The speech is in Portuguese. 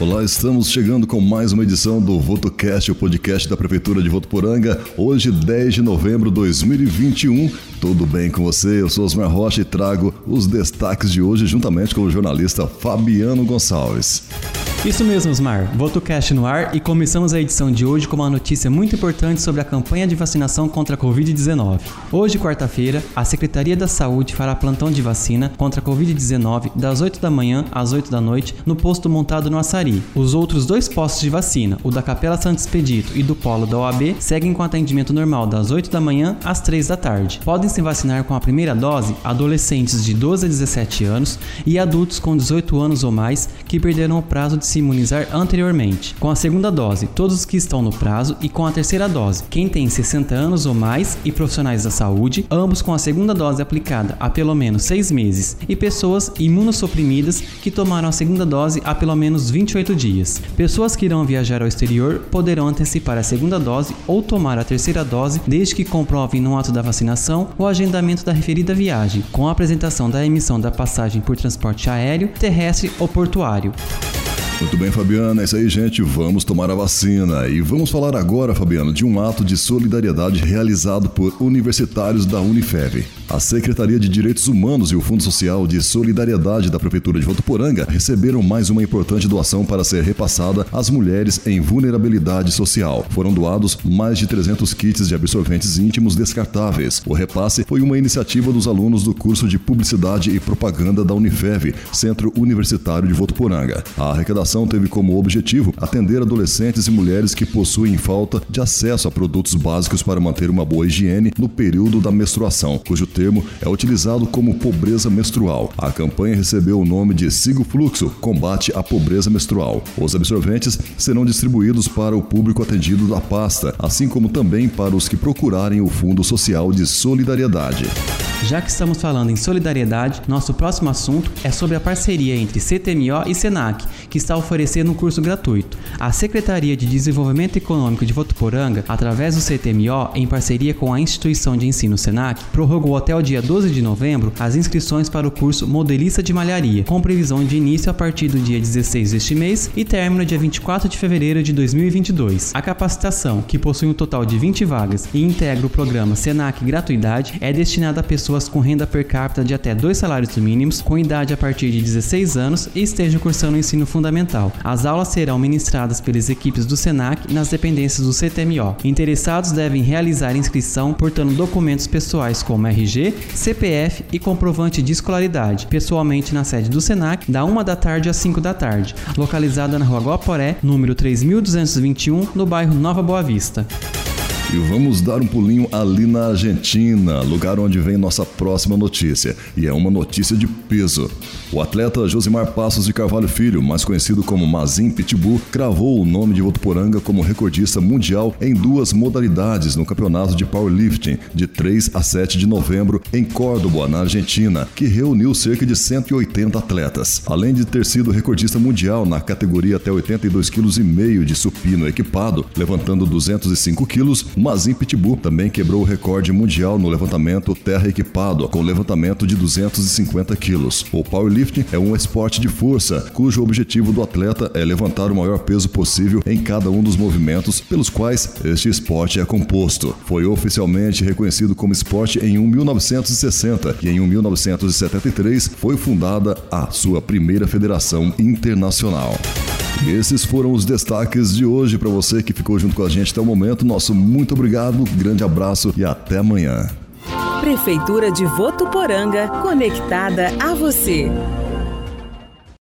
Olá, estamos chegando com mais uma edição do VotoCast, o podcast da Prefeitura de Votuporanga. Hoje, 10 de novembro de 2021. Tudo bem com você? Eu sou Osmar Rocha e trago os destaques de hoje juntamente com o jornalista Fabiano Gonçalves. Isso mesmo, Osmar. VotoCast no ar e começamos a edição de hoje com uma notícia muito importante sobre a campanha de vacinação contra a Covid-19. Hoje, quarta-feira, a Secretaria da Saúde fará plantão de vacina contra a Covid-19 das 8 da manhã às 8 da noite no posto montado no Açari. Os outros dois postos de vacina, o da Capela Santo Expedito e do Polo da OAB, seguem com atendimento normal das 8 da manhã às 3 da tarde. Podem se vacinar com a primeira dose adolescentes de 12 a 17 anos e adultos com 18 anos ou mais que perderam o prazo de se imunizar anteriormente. Com a segunda dose, todos os que estão no prazo e com a terceira dose, quem tem 60 anos ou mais e profissionais da saúde, ambos com a segunda dose aplicada há pelo menos 6 meses, e pessoas imunossuprimidas que tomaram a segunda dose há pelo menos 28 dias. Pessoas que irão viajar ao exterior poderão antecipar a segunda dose ou tomar a terceira dose desde que comprovem no ato da vacinação o agendamento da referida viagem, com a apresentação da emissão da passagem por transporte aéreo, terrestre ou portuário. Muito bem, Fabiana, é isso aí, gente. Vamos tomar a vacina. E vamos falar agora, Fabiana, de um ato de solidariedade realizado por universitários da Unifev. A Secretaria de Direitos Humanos e o Fundo Social de Solidariedade da Prefeitura de Votuporanga receberam mais uma importante doação para ser repassada às mulheres em vulnerabilidade social. Foram doados mais de 300 kits de absorventes íntimos descartáveis. O repasse foi uma iniciativa dos alunos do curso de Publicidade e Propaganda da Unifev, Centro Universitário de Votuporanga. A arrecadação teve como objetivo atender adolescentes e mulheres que possuem falta de acesso a produtos básicos para manter uma boa higiene no período da menstruação, cujo termo é utilizado como pobreza menstrual. A campanha recebeu o nome de Siga o Fluxo Combate à Pobreza Menstrual. Os absorventes serão distribuídos para o público atendido da pasta, assim como também para os que procurarem o Fundo Social de Solidariedade. Já que estamos falando em solidariedade, nosso próximo assunto é sobre a parceria entre CTMO e SENAC, que está oferecendo um curso gratuito. A Secretaria de Desenvolvimento Econômico de Votuporanga, através do CTMO, em parceria com a instituição de ensino SENAC, prorrogou até o dia 12 de novembro as inscrições para o curso Modelista de Malharia, com previsão de início a partir do dia 16 deste mês e término dia 24 de fevereiro de 2022. A capacitação, que possui um total de 20 vagas e integra o programa SENAC Gratuidade, é destinada a pessoas com renda per capita de até dois salários mínimos, com idade a partir de 16 anos e estejam cursando o ensino fundamental. As aulas serão ministradas pelas equipes do SENAC nas dependências do CTMO. Interessados devem realizar inscrição portando documentos pessoais como RG, CPF e comprovante de escolaridade, pessoalmente na sede do SENAC, da 1 da tarde às 5 da tarde, localizada na rua Guaporé, número 3221, no bairro Nova Boa Vista. E vamos dar um pulinho ali na Argentina, lugar onde vem nossa próxima notícia. E é uma notícia de peso. O atleta Josimar Passos de Carvalho Filho, mais conhecido como Mazin Pitbull, cravou o nome de Votuporanga como recordista mundial em duas modalidades no campeonato de powerlifting de 3 a 7 de novembro em Córdoba, na Argentina, que reuniu cerca de 180 atletas. Além de ter sido recordista mundial na categoria até 82,5 kg de supino equipado, levantando 205 kg, Mazin Pitbull também quebrou o recorde mundial no levantamento terra equipado, com levantamento de 250 quilos. O powerlifting é um esporte de força, cujo objetivo do atleta é levantar o maior peso possível em cada um dos movimentos pelos quais este esporte é composto. Foi oficialmente reconhecido como esporte em 1960 e em 1973 foi fundada a sua primeira federação internacional. Esses foram os destaques de hoje para você que ficou junto com a gente até o momento. Nosso muito obrigado, grande abraço e até amanhã. Prefeitura de Votuporanga, conectada a você.